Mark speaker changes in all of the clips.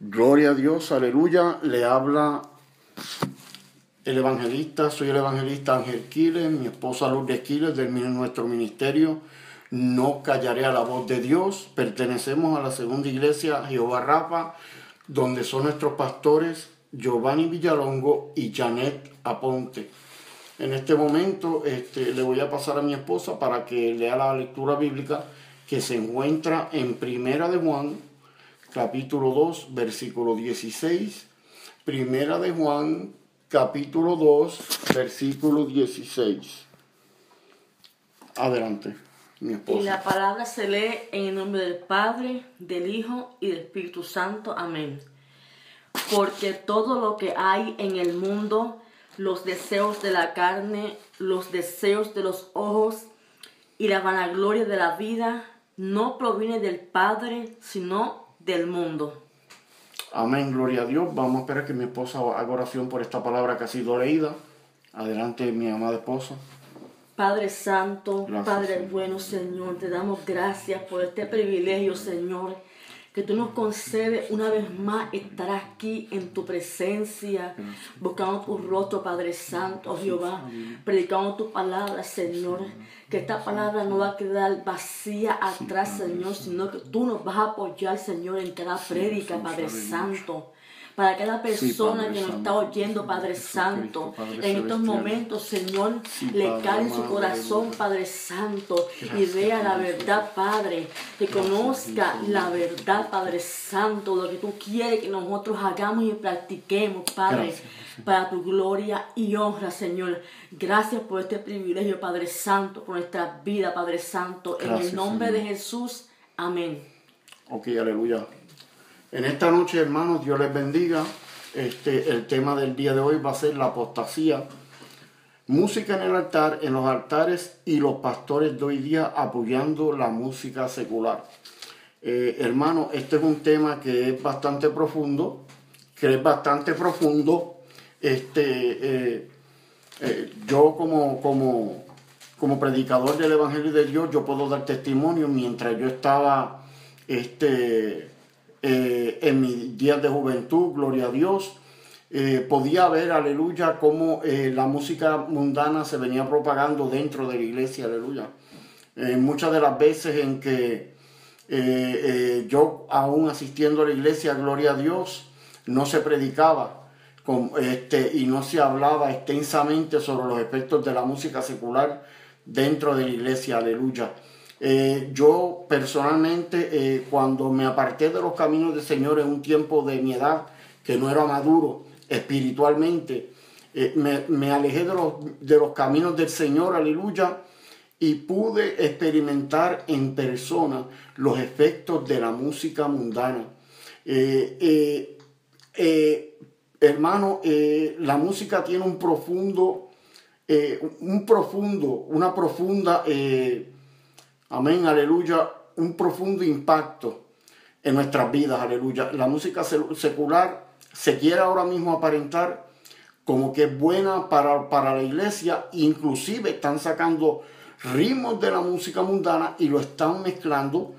Speaker 1: Gloria a Dios, aleluya. Le habla el evangelista, soy el evangelista Ángel Quiles, mi esposa Lourdes Quiles del nuestro ministerio. No callaré a la voz de Dios. Pertenecemos a la segunda iglesia Jehová Rafa, donde son nuestros pastores Giovanni Villalongo y Janet Aponte. En este momento este, le voy a pasar a mi esposa para que lea la lectura bíblica que se encuentra en Primera de Juan, capítulo 2, versículo 16. Primera de Juan, capítulo 2, versículo 16. Adelante, mi esposa.
Speaker 2: Y la palabra se lee en el nombre del Padre, del Hijo y del Espíritu Santo. Amén. Porque todo lo que hay en el mundo, los deseos de la carne, los deseos de los ojos y la vanagloria de la vida, no proviene del Padre, sino del mundo.
Speaker 1: Amén, gloria a Dios. Vamos a esperar que mi esposa haga oración por esta palabra que ha sido leída. Adelante, mi amada esposa.
Speaker 2: Padre Santo, Padre bueno, Señor, te damos gracias por este privilegio, Señor que tú nos concedes una vez más estar aquí en tu presencia, buscando tu rostro, Padre Santo, Jehová, predicando tu palabra, Señor. Que esta palabra no va a quedar vacía atrás, Señor, sino que tú nos vas a apoyar, Señor, en cada prédica, Padre Santo para cada persona que nos está oyendo, Padre Santo. en estos momentos, Señor, le cae en su corazón, Padre Santo, y vea la verdad, Padre, que conozca la verdad, Padre Santo, lo que tú quieres que nosotros hagamos y practiquemos, Padre. Para tu gloria y honra, Señor. Gracias por este privilegio, Padre Santo, por nuestra vida, Padre Santo. en el nombre de Jesús. Amén.
Speaker 1: Ok, aleluya. En esta noche, hermanos, Dios les bendiga. Este, el tema del día de hoy va a ser la apostasía. Música en el altar, en los altares y los pastores de hoy día apoyando la música secular. Eh, hermano, este es un tema que es bastante profundo, que es bastante profundo. Este, eh, eh, yo como, como, como predicador del Evangelio de Dios, yo puedo dar testimonio mientras yo estaba este, eh, en mis días de juventud, gloria a Dios. Eh, podía ver, aleluya, cómo eh, la música mundana se venía propagando dentro de la iglesia, aleluya. muchas de las veces en que yo, aún asistiendo a la iglesia, gloria a Dios, no se predicaba con, este, y no se hablaba extensamente sobre los efectos de la música secular dentro de la iglesia, aleluya. Eh, yo personalmente, eh, cuando me aparté de los caminos del Señor en un tiempo de mi edad, que no era maduro espiritualmente, eh, me, alejé de los, de los caminos del Señor, aleluya, y pude experimentar en persona los efectos de la música mundana. hermano, la música tiene un profundo, un profundo, una profunda amén, aleluya, un profundo impacto en nuestras vidas, aleluya. La música secular se quiere ahora mismo aparentar como que es buena para, para la iglesia, inclusive están sacando ritmos de la música mundana y lo están mezclando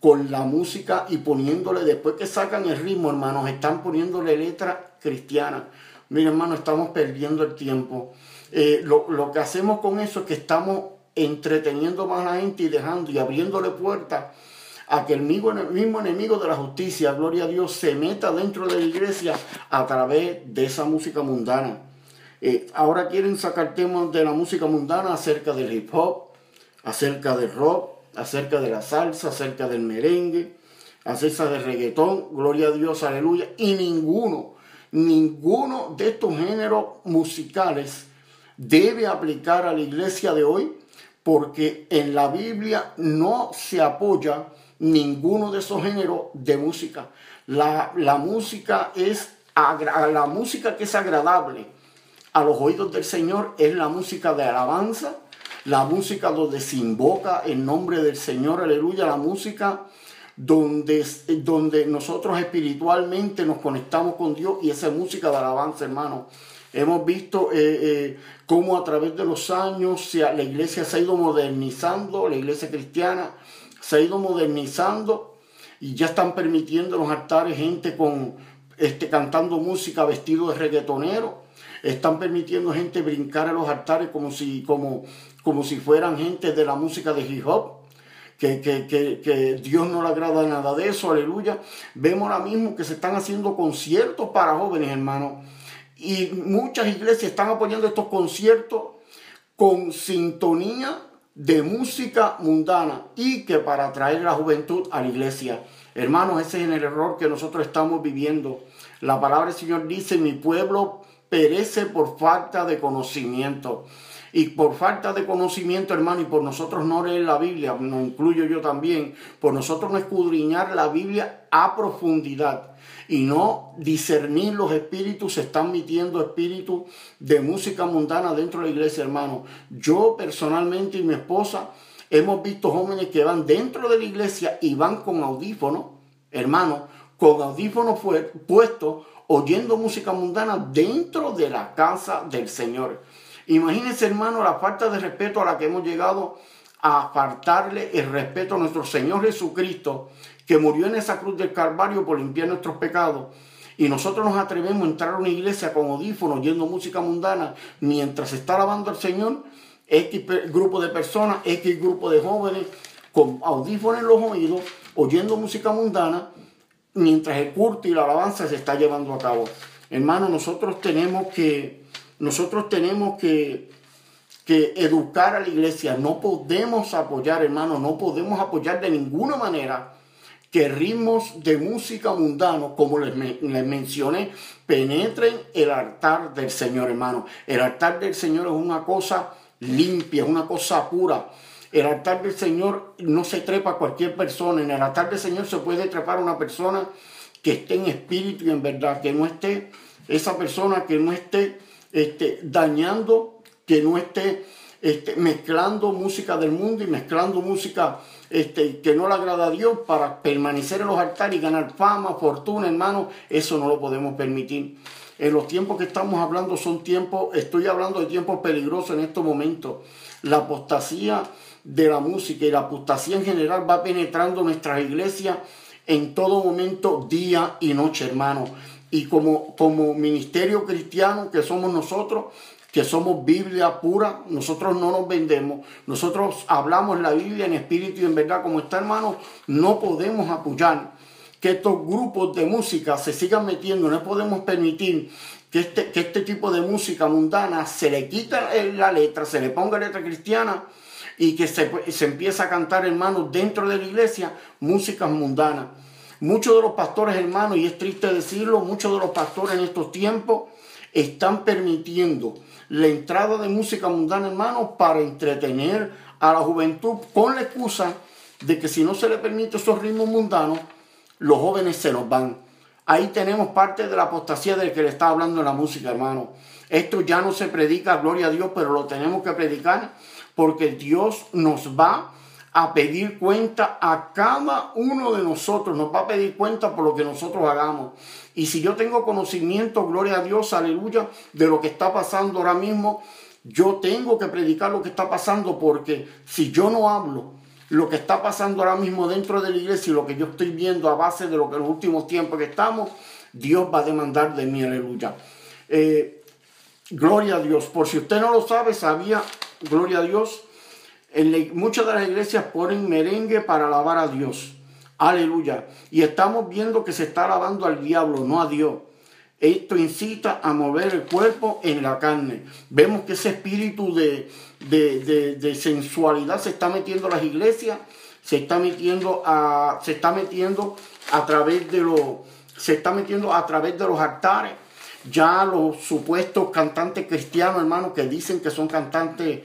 Speaker 1: con la música y poniéndole, después que sacan el ritmo, hermanos, están poniéndole letra cristiana. Mira, hermano, estamos perdiendo el tiempo. Eh, lo, lo que hacemos con eso es que estamos entreteniendo más a la gente y dejando y abriéndole puertas a que el mismo, enemigo de la justicia, gloria a Dios, se meta dentro de la iglesia a través de esa música mundana. Eh, ahora quieren sacar temas de la música mundana acerca del hip hop, acerca del rock, acerca de la salsa, acerca del merengue, acerca del reggaetón, gloria a Dios, aleluya. Y ninguno, ninguno de estos géneros musicales debe aplicar a la iglesia de hoy porque en la Biblia no se apoya ninguno de esos géneros de música. La, música es la música que es agradable a los oídos del Señor es la música de alabanza, la música donde se invoca el nombre del Señor, aleluya, la música donde, donde nosotros espiritualmente nos conectamos con Dios y esa música de alabanza, hermano. Hemos visto eh, eh, cómo a través de los años la iglesia se ha ido modernizando, la iglesia cristiana se ha ido modernizando y ya están permitiendo en los altares gente con este, cantando música vestido de reggaetonero. Están permitiendo gente brincar en los altares como si, como, como si fueran gente de la música de hip hop. Que, que, que, Dios no le agrada nada de eso, aleluya. Vemos ahora mismo que se están haciendo conciertos para jóvenes, hermanos. Y muchas iglesias están apoyando estos conciertos con sintonía de música mundana y que para atraer la juventud a la iglesia. Hermanos, ese es el error que nosotros estamos viviendo. La palabra del Señor dice, mi pueblo perece por falta de conocimiento. Y por falta de conocimiento, hermano, y por nosotros no leer la Biblia, no incluyo yo también, por nosotros no escudriñar la Biblia a profundidad y no discernir los espíritus, se están metiendo espíritus de música mundana dentro de la iglesia, hermano. Yo personalmente y mi esposa hemos visto jóvenes que van dentro de la iglesia y van con audífonos, hermano, con audífonos puestos, oyendo música mundana dentro de la casa del Señor. Imagínense, hermano, la falta de respeto a la que hemos llegado a apartarle el respeto a nuestro Señor Jesucristo, que murió en esa cruz del Calvario por limpiar nuestros pecados. Y nosotros nos atrevemos a entrar a una iglesia con audífonos, oyendo música mundana, mientras está alabando al Señor, X grupo de personas, X grupo de jóvenes, con audífonos en los oídos, oyendo música mundana, mientras el culto y la alabanza se está llevando a cabo. Hermano, nosotros tenemos que, nosotros tenemos que, que educar a la iglesia. No podemos apoyar, hermano, no podemos apoyar de ninguna manera que ritmos de música mundano, como les, mencioné, penetren el altar del Señor, hermano. El altar del Señor es una cosa limpia, es una cosa pura. El altar del Señor no se trepa a cualquier persona. En el altar del Señor se puede trepar a una persona que esté en espíritu y en verdad, que no esté, esa persona que no esté este, dañando, que no esté este, mezclando música del mundo y mezclando música este, que no le agrada a Dios para permanecer en los altares y ganar fama, fortuna, hermano, eso no lo podemos permitir. En los tiempos que estamos hablando son tiempos, estoy hablando de tiempos peligrosos en estos momentos. La apostasía de la música y la apostasía en general va penetrando nuestras iglesias en todo momento, día y noche, hermano. Y como, como ministerio cristiano que somos nosotros, que somos Biblia pura, nosotros no nos vendemos, nosotros hablamos la Biblia en espíritu y en verdad como está hermano, no podemos apoyar que estos grupos de música se sigan metiendo, no podemos permitir que este, que este tipo de música mundana se le quita la letra, se le ponga letra cristiana y que se, se empieza a cantar hermanos dentro de la iglesia músicas mundanas. Muchos de los pastores hermanos, y es triste decirlo, muchos de los pastores en estos tiempos están permitiendo la entrada de música mundana, hermanos, para entretener a la juventud con la excusa de que si no se le permite esos ritmos mundanos, los jóvenes se los van. Ahí tenemos parte de la apostasía del que le está hablando la música, hermano. Esto ya no se predica, gloria a Dios, pero lo tenemos que predicar porque Dios nos va a pedir cuenta a cada uno de nosotros, nos va a pedir cuenta por lo que nosotros hagamos. Y si yo tengo conocimiento, gloria a Dios, aleluya, de lo que está pasando ahora mismo, yo tengo que predicar lo que está pasando porque si yo no hablo lo que está pasando ahora mismo dentro de la iglesia y lo que yo estoy viendo a base de lo que en los últimos tiempos que estamos, Dios va a demandar de mí, aleluya. Eh, gloria a Dios. Por si usted no lo sabe, sabía, gloria a Dios, en muchas de las iglesias ponen merengue para alabar a Dios. Aleluya. Y estamos viendo que se está alabando al diablo, no a Dios. Esto incita a mover el cuerpo en la carne. Vemos que ese espíritu de, de, sensualidad se está metiendo a las iglesias, se está metiendo a, se está metiendo a través de los, se está metiendo a través de los altares. Ya los supuestos cantantes cristianos, hermanos, que dicen que son cantantes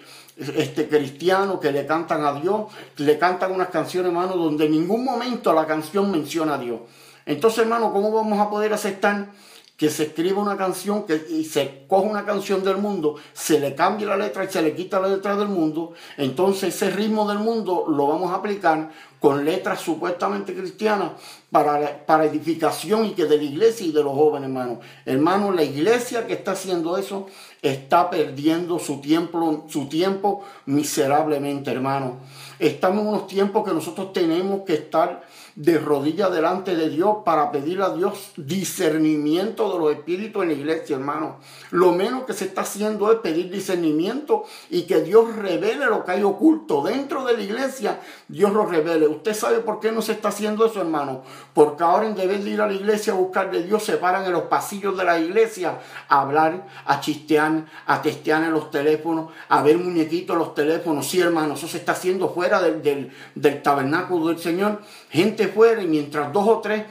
Speaker 1: este, cristianos que le cantan a Dios, le cantan unas canciones, hermano, donde en ningún momento la canción menciona a Dios. Entonces, hermano, ¿cómo vamos a poder aceptar que se escriba una canción que, y se coja una canción del mundo, se le cambie la letra y se le quita la letra del mundo? Entonces, ese ritmo del mundo lo vamos a aplicar con letras supuestamente cristianas para, para edificación y que de la iglesia y de los jóvenes, hermano. Hermano, la iglesia que está haciendo eso está perdiendo su tiempo, su tiempo miserablemente, hermano. Estamos en unos tiempos que nosotros tenemos que estar de rodillas delante de Dios para pedirle a Dios discernimiento de los espíritus en la iglesia, hermano. Lo menos que se está haciendo es pedir discernimiento y que Dios revele lo que hay oculto dentro de la iglesia. Dios lo revele. ¿Usted sabe por qué no se está haciendo eso, hermano? Porque ahora en vez de ir a la iglesia a buscar de Dios, se paran en los pasillos de la iglesia a hablar, a chistear, a testear en los teléfonos, a ver muñequitos en los teléfonos. Sí, hermano, eso se está haciendo fuera del, del, del tabernáculo del Señor. Gente fuera y mientras dos o tres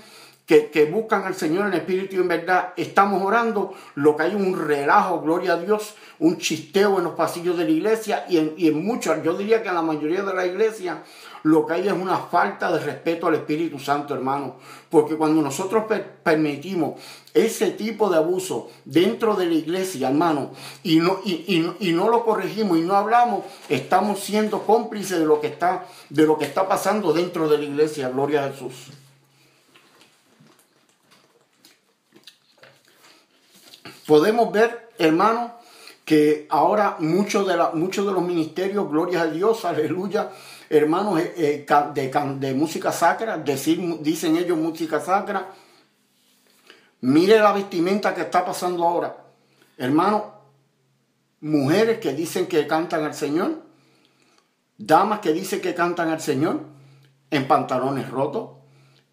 Speaker 1: que, buscan al Señor en espíritu y en verdad estamos orando, lo que hay un relajo, gloria a Dios, un chisteo en los pasillos de la iglesia y en, y en muchas, yo diría que en la mayoría de la iglesia, lo que hay es una falta de respeto al Espíritu Santo, hermano. Porque cuando nosotros permitimos ese tipo de abuso dentro de la iglesia, hermano, y no, y, y, no lo corregimos y no hablamos, estamos siendo cómplices de lo que está, de lo que está pasando dentro de la iglesia. Gloria a Jesús. Podemos ver, hermano, que ahora muchos de, muchos de los ministerios, gloria a Dios, aleluya, hermanos eh, eh, de, música sacra, decir, dicen ellos música sacra. Mire la vestimenta que está pasando ahora. Hermano, mujeres que dicen que cantan al Señor, damas que dicen que cantan al Señor, en pantalones rotos,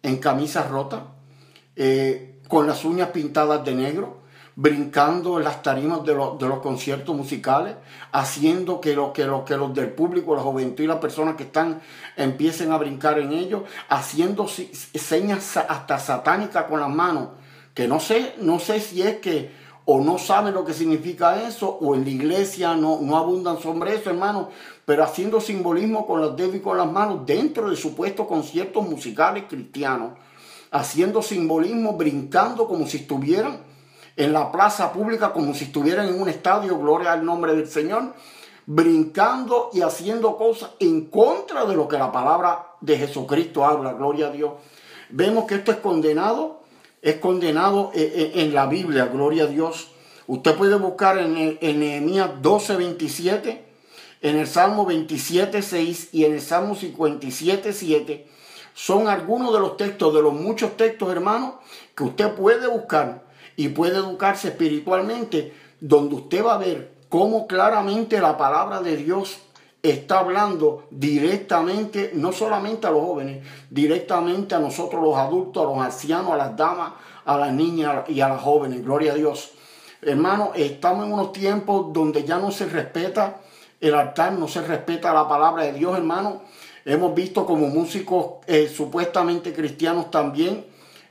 Speaker 1: en camisas rotas, eh, con las uñas pintadas de negro, brincando en las tarimas de, los, conciertos musicales, haciendo que, lo, que, lo, que los del público, la juventud y las personas que están empiecen a brincar en ellos, haciendo señas hasta satánicas con las manos, que no sé, no sé si es que o no saben lo que significa eso, o en la iglesia no, no abundan sobre eso, hermano, pero haciendo simbolismo con los dedos y con las manos dentro de supuestos conciertos musicales cristianos, haciendo simbolismo, brincando como si estuvieran en la plaza pública como si estuvieran en un estadio, gloria al nombre del Señor, brincando y haciendo cosas en contra de lo que la palabra de Jesucristo habla, gloria a Dios. Vemos que esto es condenado, es condenado eh, eh, en la Biblia, gloria a Dios. Usted puede buscar en, en Nehemías 12, 27, en el Salmo 27, 6 y en el Salmo 57, 7. Son algunos de los textos, de los muchos textos, hermanos, que usted puede buscar y puede educarse espiritualmente, donde usted va a ver cómo claramente la palabra de Dios está hablando directamente, no solamente a los jóvenes, directamente a nosotros los adultos, a los ancianos, a las damas, a las niñas y a las jóvenes. Gloria a Dios. Hermano, estamos en unos tiempos donde ya no se respeta el altar, no se respeta la palabra de Dios, hermano. Hemos visto como músicos eh, supuestamente cristianos también,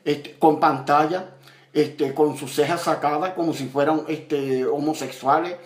Speaker 1: este, con pantalla, este, con sus cejas sacadas como si fueran este, homosexuales.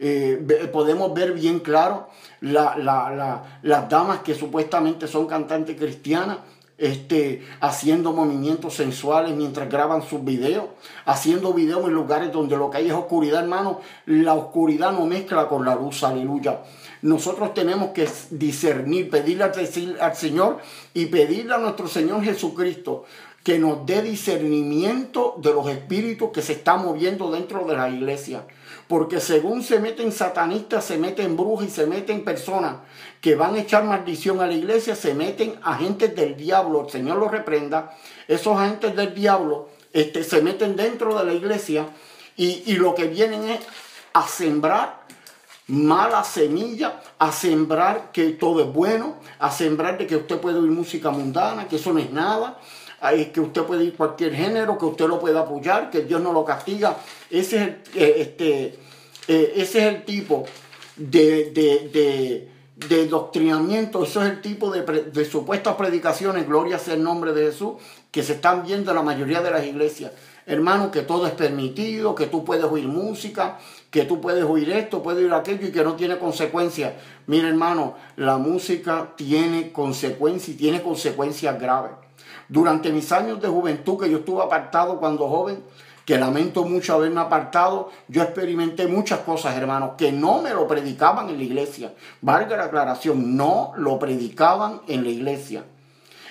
Speaker 1: Eh, podemos ver bien claro las damas que supuestamente son cantantes cristianas este, haciendo movimientos sensuales mientras graban sus videos, haciendo videos en lugares donde lo que hay es oscuridad, hermano. La oscuridad no mezcla con la luz, aleluya. Nosotros tenemos que discernir, pedirle al Señor y pedirle a nuestro Señor Jesucristo que nos dé discernimiento de los espíritus que se están moviendo dentro de la iglesia. Porque según se meten satanistas, se meten brujas y se meten personas que van a echar maldición a la iglesia, se meten agentes del diablo, el Señor los reprenda, esos agentes del diablo este, se meten dentro de la iglesia y, y lo que vienen es a sembrar mala semilla, a sembrar que todo es bueno, a sembrar de que usted puede oír música mundana, que eso no es nada, que usted puede ir cualquier género, que usted lo pueda apoyar, que Dios no lo castiga. Ese es el, eh, este, eh, ese es el tipo de, de, de, doctrinamiento, eso es el tipo de, supuestas predicaciones, gloria sea el nombre de Jesús, que se están viendo en la mayoría de las iglesias. Hermano, que todo es permitido, que tú puedes oír música, que tú puedes oír esto, puedes oír aquello y que no tiene consecuencias. Mira, hermano, la música tiene consecuencias y tiene consecuencias graves. Durante mis años de juventud, que yo estuve apartado cuando joven, que lamento mucho haberme apartado, yo experimenté muchas cosas, hermanos, que no me lo predicaban en la iglesia. Valga la aclaración, no lo predicaban en la iglesia.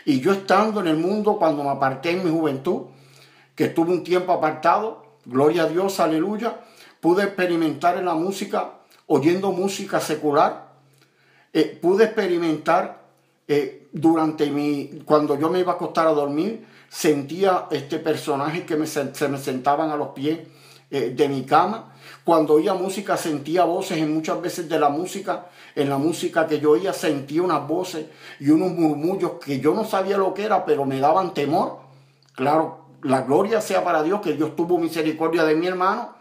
Speaker 1: Y yo estando en el mundo cuando me aparté en mi juventud, que estuve un tiempo apartado, gloria a Dios, aleluya, pude experimentar en la música, oyendo música secular, eh, pude experimentar eh, durante mi, cuando yo me iba a acostar a dormir, sentía este personaje que me, se me sentaban a los pies eh, de mi cama. Cuando oía música sentía voces y muchas veces de la música, en la música que yo oía sentía unas voces y unos murmullos que yo no sabía lo que era, pero me daban temor. Claro, la gloria sea para Dios, que Dios tuvo misericordia de mi hermano.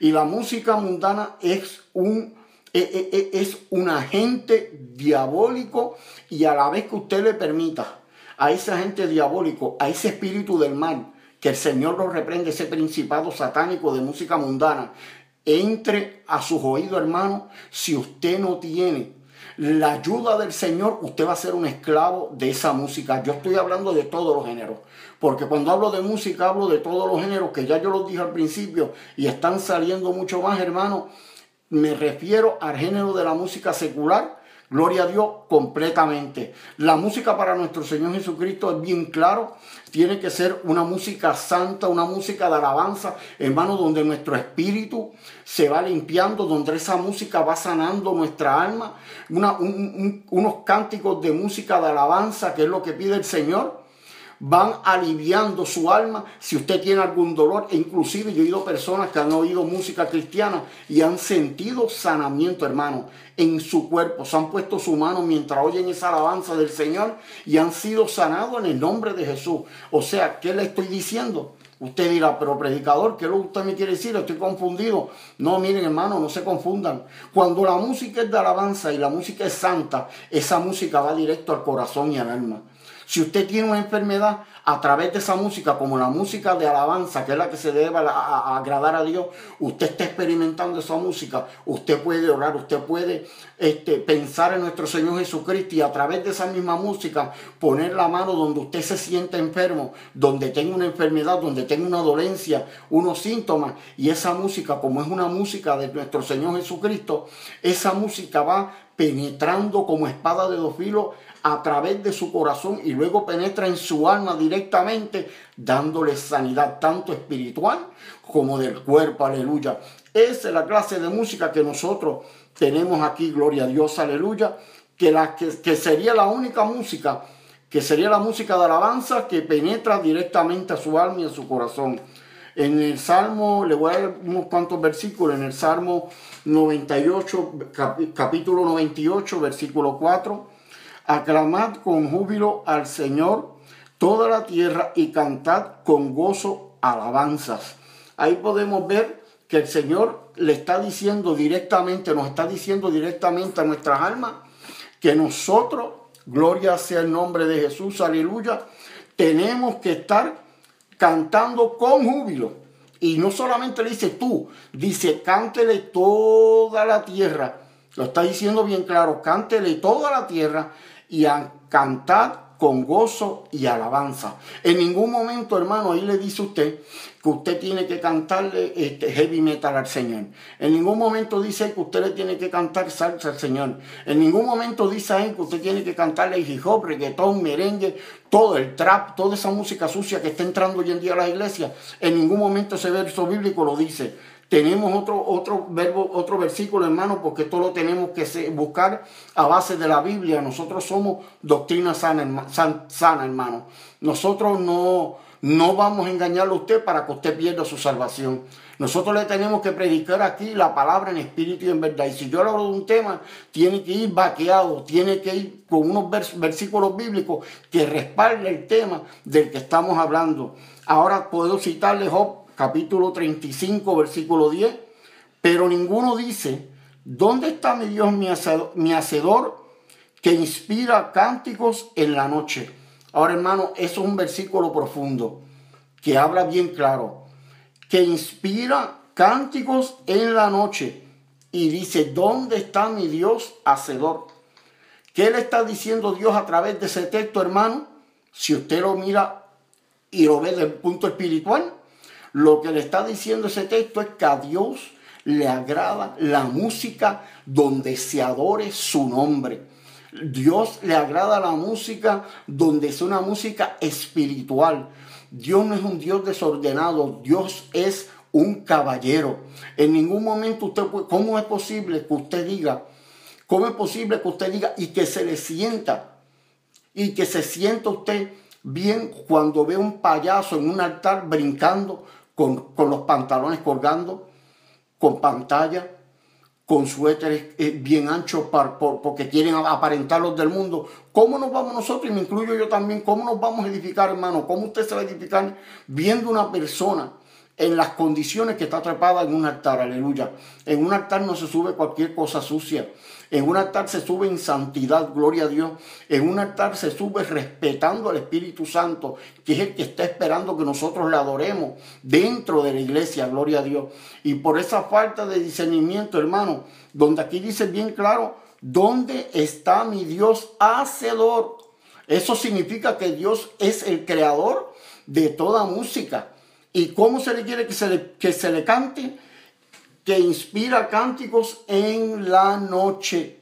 Speaker 1: Y la música mundana es un, es un agente diabólico y a la vez que usted le permita a ese agente diabólico, a ese espíritu del mal, que el Señor lo reprende, ese principado satánico de música mundana, entre a sus oídos, hermano, si usted no tiene la ayuda del Señor, usted va a ser un esclavo de esa música. Yo estoy hablando de todos los géneros, porque cuando hablo de música hablo de todos los géneros que ya yo los dije al principio y están saliendo mucho más, hermano. Me refiero al género de la música secular, Gloria a Dios completamente. La música para nuestro Señor Jesucristo es bien claro. Tiene que ser una música santa, una música de alabanza, hermano, donde nuestro espíritu se va limpiando, donde esa música va sanando nuestra alma. unos cánticos de música de alabanza, que es lo que pide el Señor van aliviando su alma si usted tiene algún dolor. E inclusive yo he oído personas que han oído música cristiana y han sentido sanamiento, hermano, en su cuerpo. Se han puesto su mano mientras oyen esa alabanza del Señor y han sido sanados en el nombre de Jesús. O sea, ¿qué le estoy diciendo? Usted dirá, pero predicador, ¿qué es lo que usted me quiere decir? Estoy confundido. No, miren hermano, no se confundan. Cuando la música es de alabanza y la música es santa, esa música va directo al corazón y al alma. Si usted tiene una enfermedad, a través de esa música, como la música de alabanza, que es la que se debe a, agradar a Dios, usted está experimentando esa música, usted puede orar, usted puede este, pensar en nuestro Señor Jesucristo y a través de esa misma música poner la mano donde usted se siente enfermo, donde tenga una enfermedad, donde tenga una dolencia, unos síntomas, y esa música, como es una música de nuestro Señor Jesucristo, esa música va penetrando como espada de dos filos a través de su corazón y luego penetra en su alma directamente, dándole sanidad tanto espiritual como del cuerpo, aleluya. Esa es la clase de música que nosotros tenemos aquí, gloria a Dios, aleluya, que, la, que, que sería la única música, que sería la música de alabanza que penetra directamente a su alma y a su corazón. En el Salmo, le voy a dar unos cuantos versículos, en el Salmo 98, capítulo 98, versículo 4, Aclamad con júbilo al Señor toda la tierra y cantad con gozo alabanzas. Ahí podemos ver que el Señor le está diciendo directamente, nos está diciendo directamente a nuestras almas que nosotros, gloria sea el nombre de Jesús, aleluya, tenemos que estar cantando con júbilo. Y no solamente le dice tú, dice cántele toda la tierra. Lo está diciendo bien claro, cántele toda la tierra y a cantar con gozo y alabanza. En ningún momento, hermano, ahí le dice usted que usted tiene que cantarle este heavy metal al Señor. En ningún momento dice que usted le tiene que cantar salsa al Señor. En ningún momento dice ahí que usted tiene que cantarle hip hop, reggaetón, merengue, todo el trap, toda esa música sucia que está entrando hoy en día a las iglesias. En ningún momento ese verso bíblico lo dice. Tenemos otro, otro verbo, otro versículo, hermano, porque esto lo tenemos que buscar a base de la Biblia. Nosotros somos doctrina sana, hermano. Nosotros no, no vamos a engañarle a usted para que usted pierda su salvación. Nosotros le tenemos que predicar aquí la palabra en espíritu y en verdad. Y si yo hablo de un tema, tiene que ir vaqueado, tiene que ir con unos versículos bíblicos que respalden el tema del que estamos hablando. Ahora puedo citarle Job capítulo 35, versículo 10, pero ninguno dice, ¿dónde está mi Dios, mi hacedor, que inspira cánticos en la noche? Ahora, hermano, eso es un versículo profundo, que habla bien claro, que inspira cánticos en la noche y dice, ¿dónde está mi Dios hacedor? ¿Qué le está diciendo Dios a través de ese texto, hermano? Si usted lo mira y lo ve desde el punto espiritual, lo que le está diciendo ese texto es que a Dios le agrada la música donde se adore su nombre. Dios le agrada la música donde es una música espiritual. Dios no es un Dios desordenado, Dios es un caballero. En ningún momento usted puede, ¿cómo es posible que usted diga, cómo es posible que usted diga y que se le sienta y que se sienta usted bien cuando ve un payaso en un altar brincando con, con los pantalones colgando, con pantalla? con suéteres eh, bien anchos porque quieren aparentar los del mundo. ¿Cómo nos vamos nosotros? Y me incluyo yo también. ¿Cómo nos vamos a edificar, hermano? ¿Cómo usted se va a edificar viendo una persona en las condiciones que está atrapada en un altar? Aleluya. En un altar no se sube cualquier cosa sucia. En un altar se sube en santidad, gloria a Dios. En un altar se sube respetando al Espíritu Santo, que es el que está esperando que nosotros le adoremos dentro de la iglesia, gloria a Dios. Y por esa falta de discernimiento, hermano, donde aquí dice bien claro, ¿dónde está mi Dios hacedor? Eso significa que Dios es el creador de toda música. ¿Y cómo se le quiere que se le, que se le cante? Que inspira cánticos en la noche.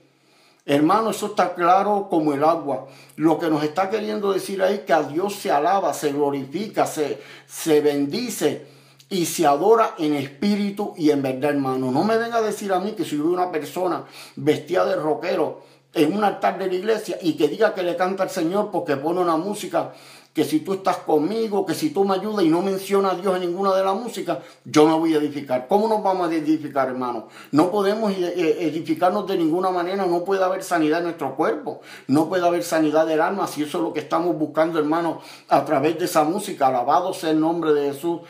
Speaker 1: Hermano, eso está claro como el agua. Lo que nos está queriendo decir ahí es que a Dios se alaba, se glorifica, se, se bendice y se adora en espíritu y en verdad, hermano. No me venga a decir a mí que si hubiera una persona vestida de rockero en un altar de la iglesia y que diga que le canta al Señor porque pone una música que si tú estás conmigo, que si tú me ayudas y no mencionas a Dios en ninguna de las músicas, yo me voy a edificar. ¿Cómo nos vamos a edificar, hermano? No podemos eh, eh, edificarnos de ninguna manera, no puede haber sanidad en nuestro cuerpo, no puede haber sanidad del alma, si eso es lo que estamos buscando, hermano, a través de esa música. Alabado sea el nombre de Jesús,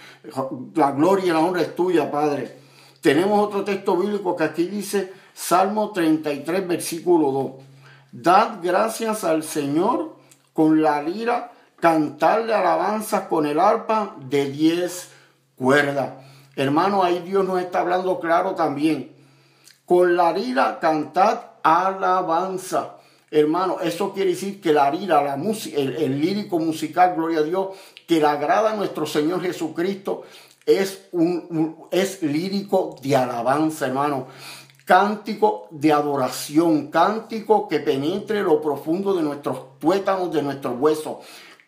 Speaker 1: la gloria y la honra es tuya, Padre. Tenemos otro texto bíblico que aquí dice, Salmo 33, versículo 2. Dad gracias al Señor con la lira cantarle alabanzas con el arpa de diez cuerdas. Hermano, ahí Dios nos está hablando claro también. Con la lira cantad alabanza. Hermano, eso quiere decir que la lira, la música, el, lírico musical, gloria a Dios, que le agrada a nuestro Señor Jesucristo, es, un, es lírico de alabanza, hermano cántico de adoración, cántico que penetre lo profundo de nuestros tuétanos, de nuestros huesos.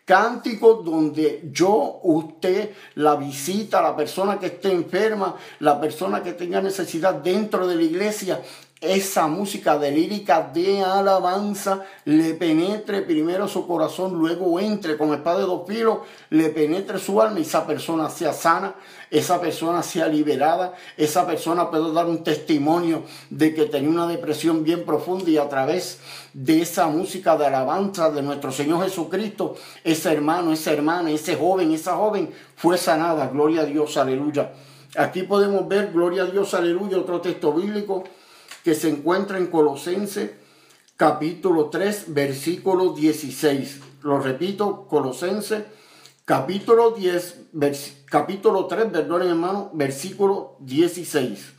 Speaker 1: Cántico donde yo, usted, la visita, la persona que esté enferma, la persona que tenga necesidad dentro de la iglesia, esa música de lírica de alabanza le penetre primero su corazón, luego entre con espada de dos filos, le penetre su alma y esa persona sea sana, esa persona sea liberada, esa persona puede dar un testimonio de que tenía una depresión bien profunda y a través de esa música de alabanza de nuestro Señor Jesucristo, ese hermano, esa hermana, ese joven, esa joven fue sanada, gloria a Dios, aleluya. Aquí podemos ver, gloria a Dios, aleluya, otro texto bíblico que se encuentra en Colosense capítulo 3, versículo 16. Lo repito, Colosense capítulo 10, capítulo 3, perdón hermano, versículo 16.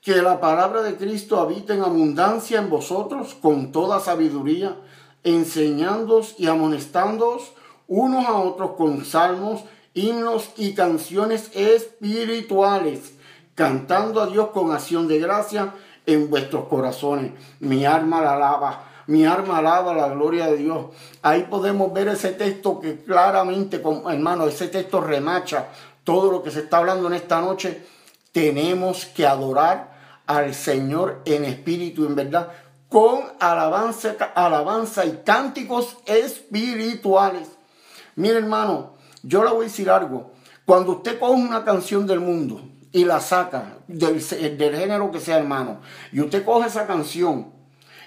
Speaker 1: Que la palabra de Cristo habite en abundancia en vosotros con toda sabiduría, enseñándoos y amonestándoos unos a otros con salmos, himnos y canciones espirituales cantando a Dios con acción de gracia en vuestros corazones. Mi alma la alaba, mi alma alaba la gloria de Dios. Ahí podemos ver ese texto que claramente, hermano, ese texto remacha todo lo que se está hablando en esta noche. Tenemos que adorar al Señor en espíritu, en verdad, con alabanza, alabanza y cánticos espirituales. Mire, hermano, yo le voy a decir algo. Cuando usted coge una canción del mundo, y la saca del, género que sea hermano, y usted coge esa canción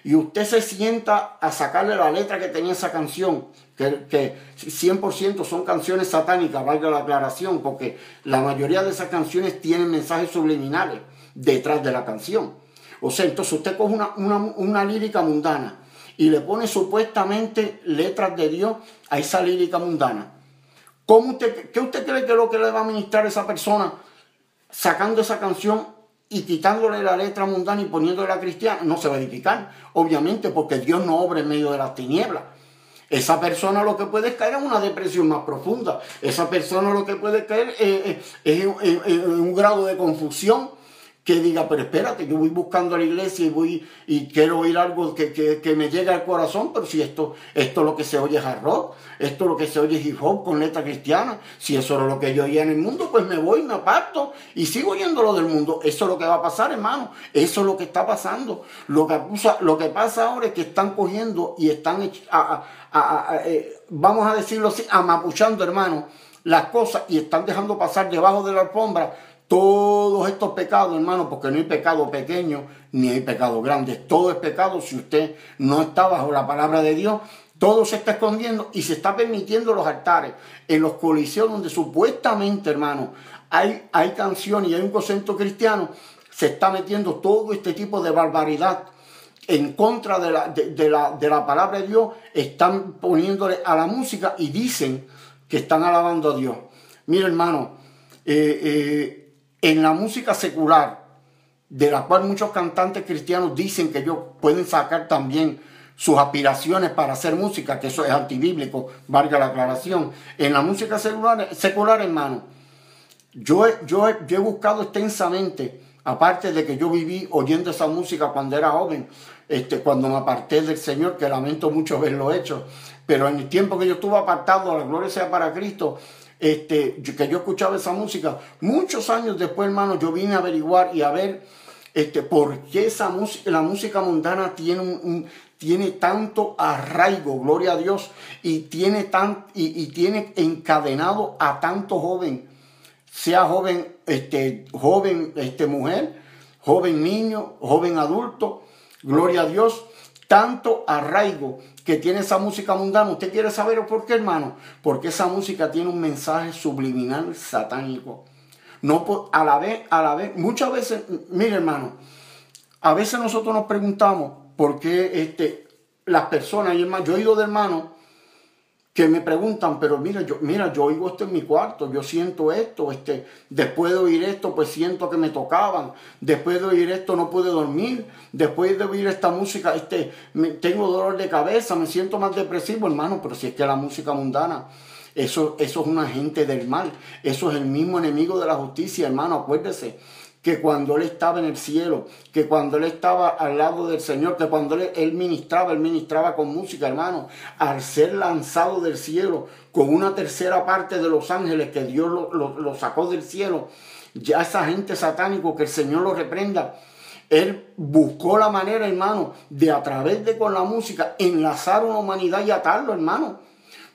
Speaker 1: y usted se sienta a sacarle la letra que tenía esa canción, que, que 100% son canciones satánicas, valga la aclaración, porque la mayoría de esas canciones tienen mensajes subliminales detrás de la canción. O sea, entonces usted coge una, una lírica mundana y le pone supuestamente letras de Dios a esa lírica mundana. ¿Cómo usted, ¿Qué usted cree que es lo que le va a ministrar a esa persona sacando esa canción y quitándole la letra mundana y poniéndole la cristiana, no se va a edificar, obviamente, porque Dios no obra en medio de las tinieblas. Esa persona lo que puede caer en una depresión más profunda. Esa persona lo que puede caer es, en un grado de confusión que diga, pero espérate, yo voy buscando a la iglesia y voy y quiero oír algo que, que, me llegue al corazón, pero si esto, esto lo que se oye es hard rock, esto lo que se oye es hip hop con letra cristiana, si eso es lo que yo oía en el mundo, pues me voy, me aparto y sigo oyendo lo del mundo. Eso es lo que va a pasar, hermano. Eso es lo que está pasando. Lo que, lo que pasa ahora es que están cogiendo y están, eh, vamos a decirlo así, amapuchando, hermano, las cosas y están dejando pasar debajo de la alfombra todos estos pecados, hermano, porque no hay pecado pequeño ni hay pecado grande. Todo es pecado si usted no está bajo la palabra de Dios. Todo se está escondiendo y se está permitiendo los altares en los coliseos donde supuestamente, hermano, hay, hay canciones y hay un concepto cristiano. Se está metiendo todo este tipo de barbaridad en contra de la, de, la, de la palabra de Dios. Están poniéndole a la música y dicen que están alabando a Dios. Mira, hermano, eh, eh, en la música secular, de la cual muchos cantantes cristianos dicen que ellos pueden sacar también sus aspiraciones para hacer música, que eso es antibíblico, valga la aclaración. En la música secular, secular hermano, yo, yo, yo he buscado extensamente, aparte de que yo viví oyendo esa música cuando era joven, este, cuando me aparté del Señor, que lamento mucho haberlo hecho, pero en el tiempo que yo estuve apartado, la gloria sea para Cristo, este, que yo escuchaba esa música. Muchos años después, hermano, yo vine a averiguar y a ver este, por qué esa la música mundana tiene, un, tiene tanto arraigo, gloria a Dios, y tiene, tan, y, tiene encadenado a tanto joven, sea joven, este, joven este, mujer, joven niño, joven adulto, gloria a Dios, tanto arraigo que tiene esa música mundana. ¿Usted quiere saber por qué, hermano? Porque esa música tiene un mensaje subliminal satánico. No, a la vez, a la vez, muchas veces, mire, hermano, a veces nosotros nos preguntamos por qué este, las personas, y hermano, yo he oído de hermanos que me preguntan, pero mira, yo, mira, yo oigo esto en mi cuarto, yo siento esto, este, después de oír esto, pues siento que me tocaban, después de oír esto no puedo dormir, después de oír esta música, este, me, tengo dolor de cabeza, me siento más depresivo, hermano, pero si es que la música mundana, eso, eso es un agente del mal, eso es el mismo enemigo de la justicia, hermano, acuérdese que cuando él estaba en el cielo, que cuando él estaba al lado del Señor, que cuando él, ministraba, él ministraba con música, hermano, al ser lanzado del cielo con una tercera parte de los ángeles que Dios lo, sacó del cielo, ya esa gente satánico, que el Señor lo reprenda, él buscó la manera, hermano, de a través de con la música enlazar una humanidad y atarlo, hermano.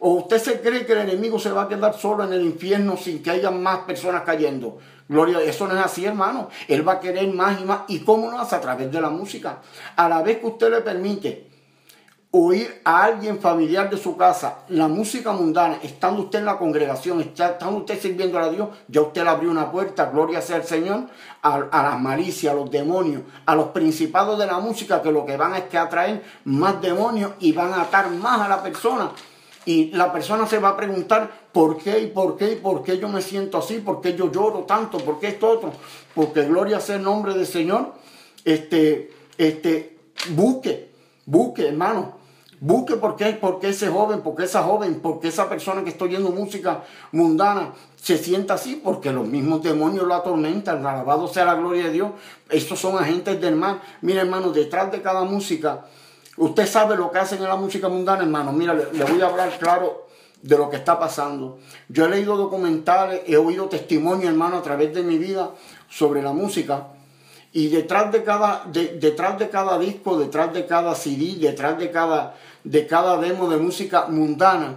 Speaker 1: ¿O usted se cree que el enemigo se va a quedar solo en el infierno sin que haya más personas cayendo? Gloria, eso no es así, hermano. Él va a querer más y más. ¿Y cómo lo hace? A través de la música. A la vez que usted le permite oír a alguien familiar de su casa la música mundana, estando usted en la congregación, estando usted sirviendo a Dios, ya usted le abrió una puerta, gloria sea el Señor, a, a las malicias, a los demonios, a los principados de la música, que lo que van es que atraen más demonios y van a atar más a la persona y la persona se va a preguntar por qué y por qué y por qué yo me siento así, por qué yo lloro tanto, por qué esto otro. Porque gloria sea el nombre del Señor. Este, este, busque, busque, hermano. Busque por qué, porque ese joven, porque esa joven, porque esa persona que está oyendo música mundana se sienta así, porque los mismos demonios lo atormentan. Alabado sea la gloria de Dios. Estos son agentes del mal. Mira, hermano, detrás de cada música Usted sabe lo que hacen en la música mundana, hermano. Mira, le, voy a hablar claro de lo que está pasando. Yo he leído documentales, he oído testimonios, hermano, a través de mi vida sobre la música. Y detrás de cada, detrás de cada disco, detrás de cada CD, detrás de cada, de cada demo de música mundana,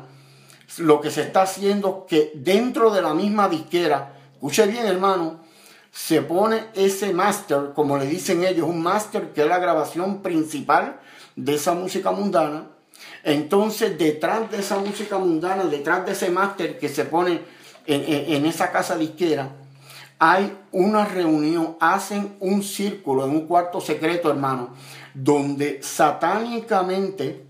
Speaker 1: lo que se está haciendo que dentro de la misma disquera, escuche bien hermano, se pone ese máster, como le dicen ellos, un máster que es la grabación principal de esa música mundana. Entonces, detrás de esa música mundana, detrás de ese máster que se pone en, esa casa disquera, hay una reunión, hacen un círculo en un cuarto secreto, hermano, donde satánicamente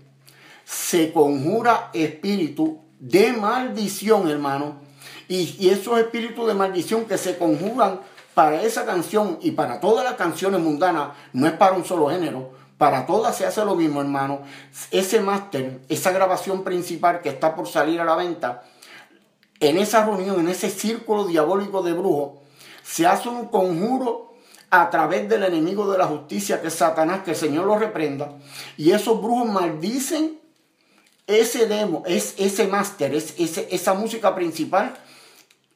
Speaker 1: se conjura espíritu de maldición, hermano. Y, y, esos espíritus de maldición que se conjuran para esa canción y para todas las canciones mundanas, no es para un solo género, para todas se hace lo mismo, hermano. Ese máster, esa grabación principal que está por salir a la venta, en esa reunión, en ese círculo diabólico de brujos, se hace un conjuro a través del enemigo de la justicia que es Satanás, que el Señor lo reprenda. Y esos brujos maldicen ese demo, es, ese máster, es, esa música principal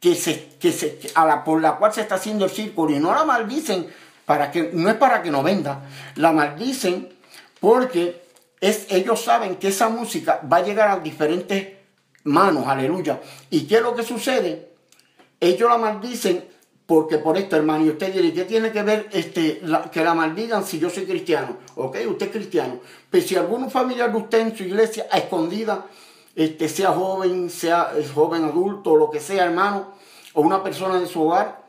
Speaker 1: que se, que se, a la, por la cual se está haciendo el círculo. Y no la maldicen para que, no es para que no venda, la maldicen porque es, ellos saben que esa música va a llegar a diferentes manos, aleluya. ¿Y qué es lo que sucede? Ellos la maldicen porque por esto, hermano, y usted dirá, ¿qué tiene que ver este, que la maldigan si yo soy cristiano? Ok, usted es cristiano. Pero si algún familiar de usted en su iglesia, a escondida, este, sea joven, sea joven adulto, lo que sea, hermano, o una persona de su hogar,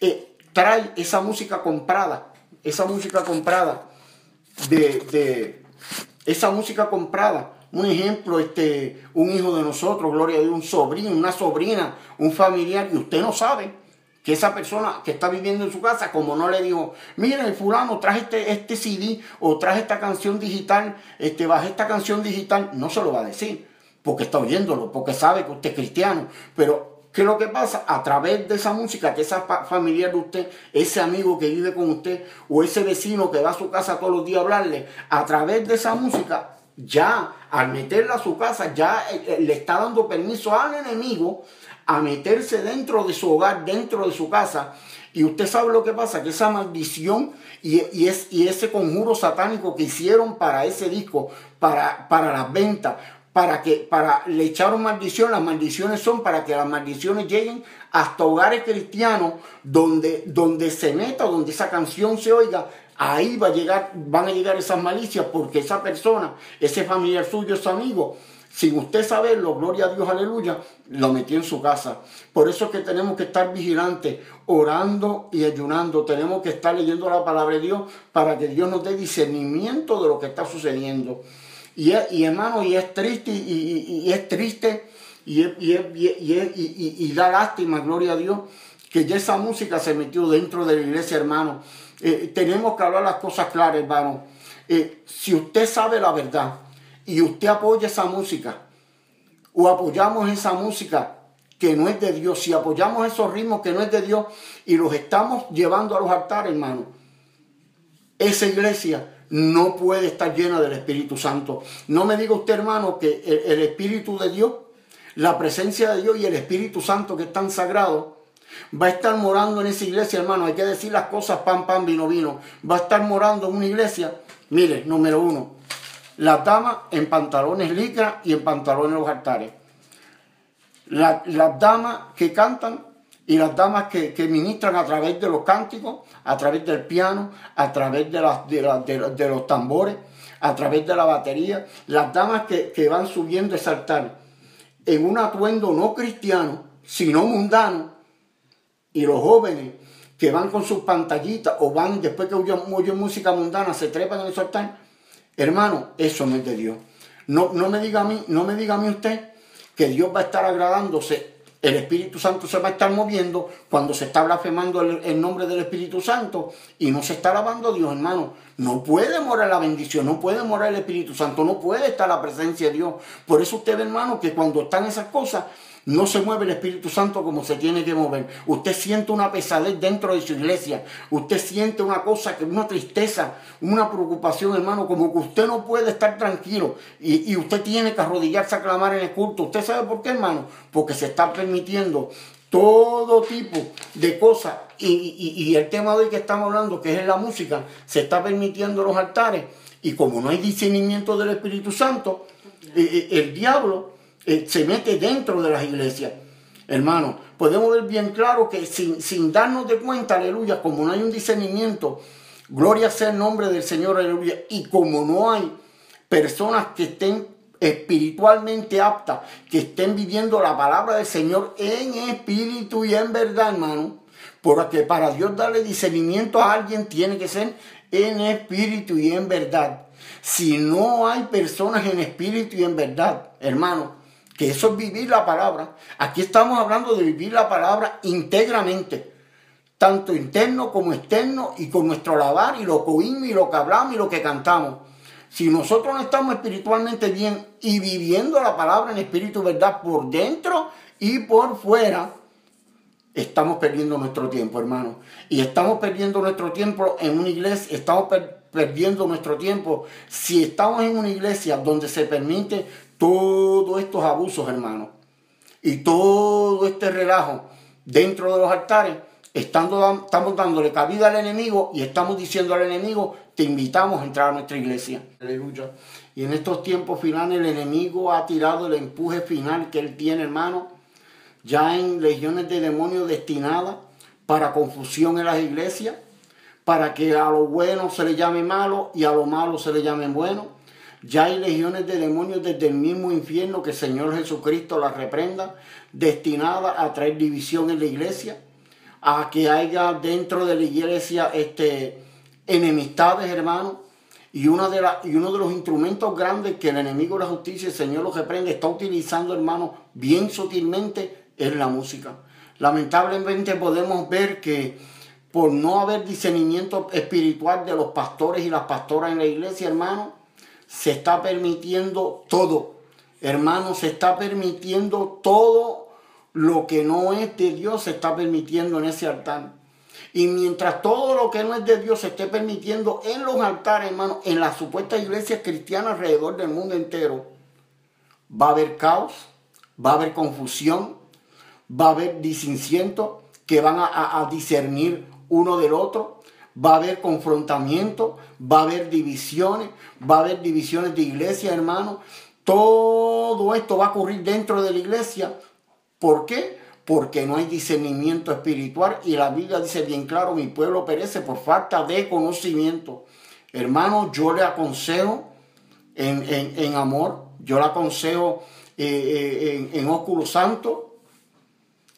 Speaker 1: eh, trae esa música comprada, esa música comprada de, de esa música comprada. Un ejemplo, este, un hijo de nosotros, gloria a Dios, un sobrino, una sobrina, un familiar, y usted no sabe que esa persona que está viviendo en su casa, como no le dijo, mira, el fulano traje este, este CD o traje esta canción digital, este, bajé esta canción digital, no se lo va a decir, porque está oyéndolo, porque sabe que usted es cristiano. Pero, ¿qué es lo que pasa? A través de esa música, que esa familiar de usted, ese amigo que vive con usted, o ese vecino que va a su casa todos los días a hablarle, a través de esa música, ya al meterla a su casa, ya eh, eh, le está dando permiso al enemigo a meterse dentro de su hogar, dentro de su casa. Y usted sabe lo que pasa, que esa maldición y, es, y ese conjuro satánico que hicieron para ese disco, para, para las ventas, para que para le echaron maldición, las maldiciones son para que las maldiciones lleguen hasta hogares cristianos donde, donde se meta, donde esa canción se oiga, ahí va a llegar, van a llegar esas malicias porque esa persona, ese familiar suyo, ese amigo, sin usted saberlo, gloria a Dios, aleluya, lo metió en su casa. Por eso es que tenemos que estar vigilantes, orando y ayunando. Tenemos que estar leyendo la palabra de Dios para que Dios nos dé discernimiento de lo que está sucediendo. Y, hermano, y es triste, y, es triste, y, y, da lástima, gloria a Dios, que ya esa música se metió dentro de la iglesia, hermano. Eh, tenemos que hablar las cosas claras, hermano. Eh, si usted sabe la verdad, y usted apoya esa música o apoyamos esa música que no es de Dios, si apoyamos esos ritmos que no es de Dios y los estamos llevando a los altares, hermano, esa iglesia no puede estar llena del Espíritu Santo. No me diga usted, hermano, que el, Espíritu de Dios, la presencia de Dios y el Espíritu Santo que es tan sagrado, va a estar morando en esa iglesia, hermano. Hay que decir las cosas pan, pan, vino, vino. Va a estar morando en una iglesia. Mire, número uno, las damas en pantalones licra y en pantalones los altares. las damas que cantan y las damas que, ministran a través de los cánticos, a través del piano, a través de, las, de, los tambores, a través de la batería. Las damas que, que van subiendo ese altar en un atuendo no cristiano, sino mundano. Y los jóvenes que van con sus pantallitas o van después que oyen, música mundana, se trepan en el altar Hermano, eso no es de Dios. No, no, me diga a mí, no me diga a mí usted que Dios va a estar agradándose, el Espíritu Santo se va a estar moviendo cuando se está blasfemando el, nombre del Espíritu Santo y no se está alabando a Dios, hermano. No puede morar la bendición, no puede morar el Espíritu Santo, no puede estar la presencia de Dios. Por eso usted, hermano, que cuando están esas cosas, no se mueve el Espíritu Santo como se tiene que mover. Usted siente una pesadez dentro de su iglesia. Usted siente una cosa, una tristeza, una preocupación, hermano, como que usted no puede estar tranquilo y, usted tiene que arrodillarse a clamar en el culto. ¿Usted sabe por qué, hermano? Porque se está permitiendo todo tipo de cosas. Y, el tema de hoy que estamos hablando, que es la música, se está permitiendo los altares. Y como no hay discernimiento del Espíritu Santo, eh, eh, el diablo eh, se mete dentro de las iglesias. Hermano, podemos ver bien claro que sin, sin darnos de cuenta, aleluya, como no hay un discernimiento, gloria sea el nombre del Señor, aleluya, y como no hay personas que estén espiritualmente aptas, que estén viviendo la palabra del Señor en espíritu y en verdad, hermano, porque para Dios darle discernimiento a alguien tiene que ser en espíritu y en verdad. Si no hay personas en espíritu y en verdad, hermano, que eso es vivir la palabra. Aquí estamos hablando de vivir la palabra íntegramente, tanto interno como externo, y con nuestro alabar y lo que oímos y lo que hablamos y lo que cantamos. Si nosotros no estamos espiritualmente bien y viviendo la palabra en espíritu verdad por dentro y por fuera, estamos perdiendo nuestro tiempo, hermano. Y estamos perdiendo nuestro tiempo en una iglesia, estamos perdiendo nuestro tiempo si estamos en una iglesia donde se permite todos estos abusos, hermano. Y todo este relajo dentro de los altares, estando, estamos dándole cabida al enemigo y estamos diciendo al enemigo, te invitamos a entrar a nuestra iglesia. Aleluya. Y en estos tiempos finales el enemigo ha tirado el empuje final que él tiene, hermano, ya en legiones de demonios destinadas para confusión en las iglesias, para que a lo bueno se le llame malo y a lo malo se le llame bueno. Ya hay legiones de demonios desde el mismo infierno que el Señor Jesucristo las reprenda, destinadas a traer división en la iglesia, a que haya dentro de la iglesia este, enemistades, hermanos y, de y uno de los instrumentos grandes que el enemigo de la justicia, el Señor los reprende, está utilizando, hermano, bien sutilmente, es la música. Lamentablemente podemos ver que por no haber discernimiento espiritual de los pastores y las pastoras en la iglesia, hermano, se está permitiendo todo. Hermano, se está permitiendo todo lo que no es de Dios, se está permitiendo en ese altar. Y mientras todo lo que no es de Dios se esté permitiendo en los altares, hermano, en las supuestas iglesias cristianas alrededor del mundo entero, va a haber caos, va a haber confusión, va a haber disinciento que van a, discernir uno del otro, va a haber confrontamiento, va a haber divisiones, va a haber divisiones de iglesia, hermano. Todo esto va a ocurrir dentro de la iglesia. ¿Por qué? porque no hay discernimiento espiritual y la Biblia dice bien claro, mi pueblo perece por falta de conocimiento. Hermano, yo le aconsejo en, amor, yo le aconsejo eh, eh, en, en santo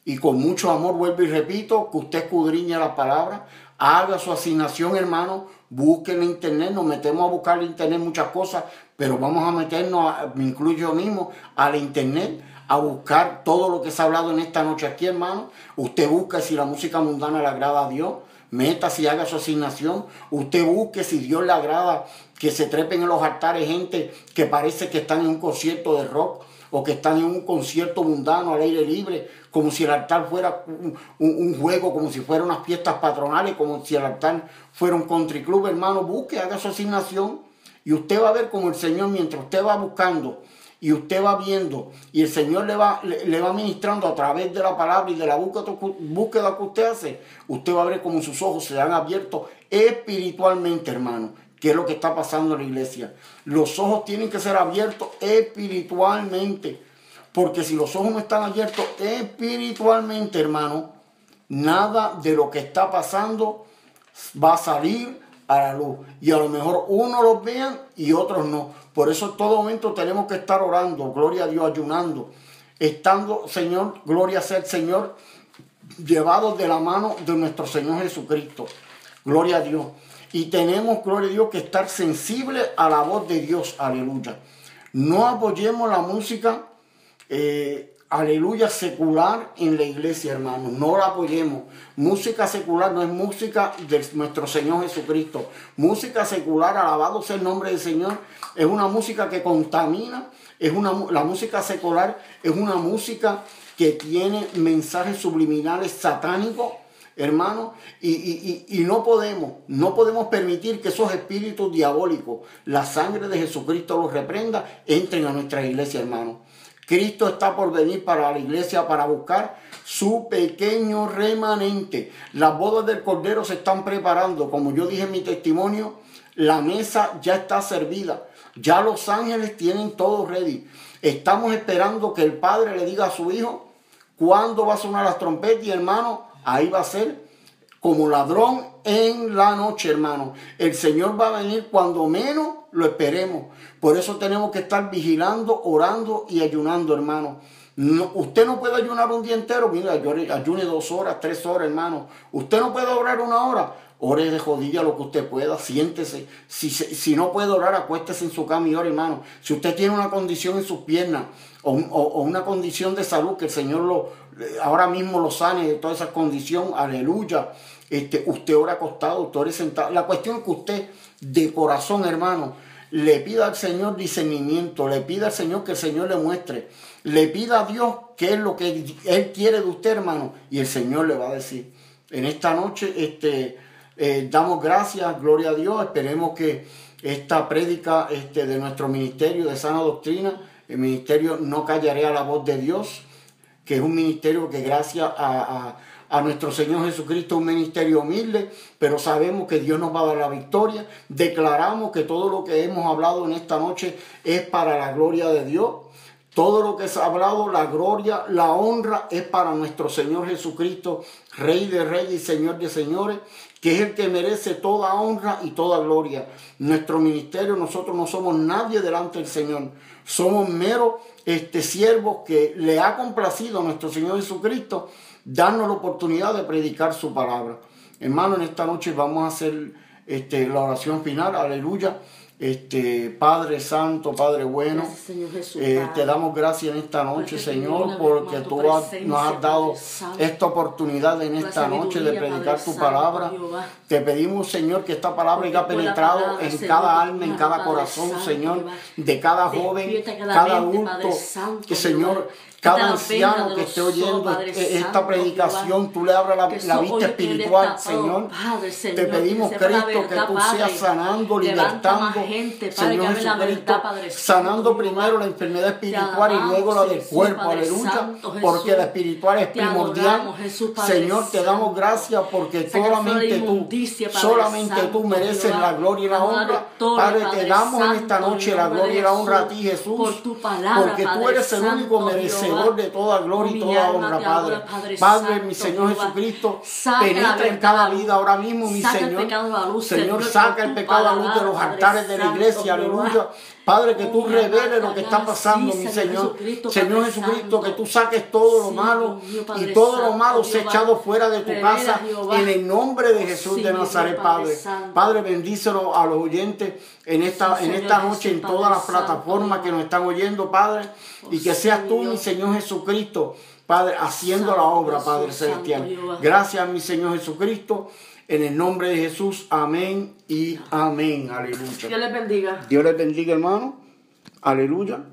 Speaker 1: y con mucho amor, vuelvo y repito, que usted escudriñe la palabra, haga su asignación, hermano, busque en internet, nos metemos a buscar en internet muchas cosas, pero vamos a meternos, me incluyo yo mismo, al internet a buscar todo lo que se ha hablado en esta noche aquí, hermano. Usted busca si la música mundana le agrada a Dios. Meta si haga su asignación. Usted busque si Dios le agrada que se trepen en los altares gente que parece que están en un concierto de rock o que están en un concierto mundano al aire libre, como si el altar fuera un, juego, como si fueran unas fiestas patronales, como si el altar fuera un country club, hermano. Busque, haga su asignación y usted va a ver como el Señor, mientras usted va buscando y usted va viendo y el Señor le va, le, va ministrando a través de la palabra y de la búsqueda, que usted hace, usted va a ver como sus ojos se han abierto espiritualmente, hermano. ¿Qué es lo que está pasando en la iglesia? Los ojos tienen que ser abiertos espiritualmente. Porque si los ojos no están abiertos espiritualmente, hermano, nada de lo que está pasando va a salir a la luz. Y a lo mejor unos los vean y otros no. Por eso en todo momento tenemos que estar orando, gloria a Dios, ayunando, estando, Señor, gloria sea el Señor, llevados de la mano de nuestro Señor Jesucristo. Gloria a Dios. Y tenemos, gloria a Dios, que estar sensibles a la voz de Dios. Aleluya. No apoyemos la música eh, aleluya, secular en la iglesia, hermano. No la apoyemos. Música secular no es música de nuestro Señor Jesucristo. Música secular, alabado sea el nombre del Señor, es una música que contamina. Es una, la música secular es una música que tiene mensajes subliminales satánicos, hermano, y, y, no podemos, no podemos permitir que esos espíritus diabólicos, la sangre de Jesucristo los reprenda, entren a nuestra iglesia, hermano. Cristo está por venir para la iglesia para buscar su pequeño remanente. Las bodas del Cordero se están preparando. Como yo dije en mi testimonio, la mesa ya está servida. Ya los ángeles tienen todo ready. Estamos esperando que el Padre le diga a su Hijo cuándo va a sonar las trompetas y hermano, ahí va a ser como ladrón en la noche, hermano. El Señor va a venir cuando menos lo esperemos. Por eso tenemos que estar vigilando, orando y ayunando, hermano. usted no puede ayunar un día entero. Mira, ayune dos horas, tres horas, hermano. Usted no puede orar una hora. Ore de jodilla lo que usted pueda, siéntese. Si, si no puede orar, acuéstese en su cama y ore, hermano. Si usted tiene una condición en sus piernas o, o, una condición de salud, que el Señor lo, ahora mismo lo sane de toda esa condición, aleluya. Este, usted ora acostado, usted ora sentado. La cuestión es que usted, de corazón, hermano, le pida al Señor discernimiento, le pida al Señor que el Señor le muestre le pida a Dios qué es lo que Él quiere de usted, hermano, y el Señor le va a decir. En esta noche este, eh, damos gracias, gloria a Dios, esperemos que esta prédica este, de nuestro ministerio de sana doctrina, el ministerio No callaré a la voz de Dios, que es un ministerio que gracias a, a, nuestro Señor Jesucristo es un ministerio humilde, pero sabemos que Dios nos va a dar la victoria. Declaramos que todo lo que hemos hablado en esta noche es para la gloria de Dios. Todo lo que se ha hablado, la gloria, la honra es para nuestro Señor Jesucristo, Rey de Reyes y Señor de Señores, que es el que merece toda honra y toda gloria. Nuestro ministerio, nosotros no somos nadie delante del Señor. Somos meros este, siervos que le ha complacido a nuestro Señor Jesucristo darnos la oportunidad de predicar su palabra. Hermano, en esta noche vamos a hacer este, la oración final. Aleluya. Este, Padre Santo, Padre bueno, eh, te damos gracias en esta noche, Señor, porque tú nos has dado esta oportunidad en esta noche de predicar tu palabra. Te pedimos, Señor, que esta palabra haya penetrado en cada alma, en cada corazón, Señor, de cada joven, cada adulto, que, Señor, cada anciano que esté oyendo esta predicación, tú le abras la, vista espiritual, Señor. Te pedimos, Cristo, que tú seas sanando, libertando, Señor Jesucristo, sanando primero la enfermedad espiritual y luego la del cuerpo, aleluya, porque la espiritual es primordial. Señor, te damos gracias porque solamente tú, solamente tú mereces la gloria y la honra. Padre, te damos en esta noche la gloria y la honra a ti, Jesús, porque tú eres el único merecedor de toda gloria y toda honra, Padre. Padre, mi Señor Jesucristo, penetra en cada vida ahora mismo, mi Señor. Señor, saca el pecado a luz de los altares de la iglesia, aleluya. Padre, que tú reveles lo que está pasando, mi Señor. Señor Jesucristo, que tú saques todo lo malo y todo lo malo se echado fuera de tu casa en el nombre de Jesús de Nazaret, Padre. Padre, bendícelo a los oyentes en esta, en esta noche, en todas las plataformas que nos están oyendo, Padre. Y que seas tú, mi Señor Jesucristo, Padre, haciendo la obra, Padre Celestial. Gracias, mi Señor Jesucristo. En el nombre de Jesús, amén y amén. Aleluya.
Speaker 2: Dios les bendiga.
Speaker 1: Dios les bendiga, hermano. Aleluya.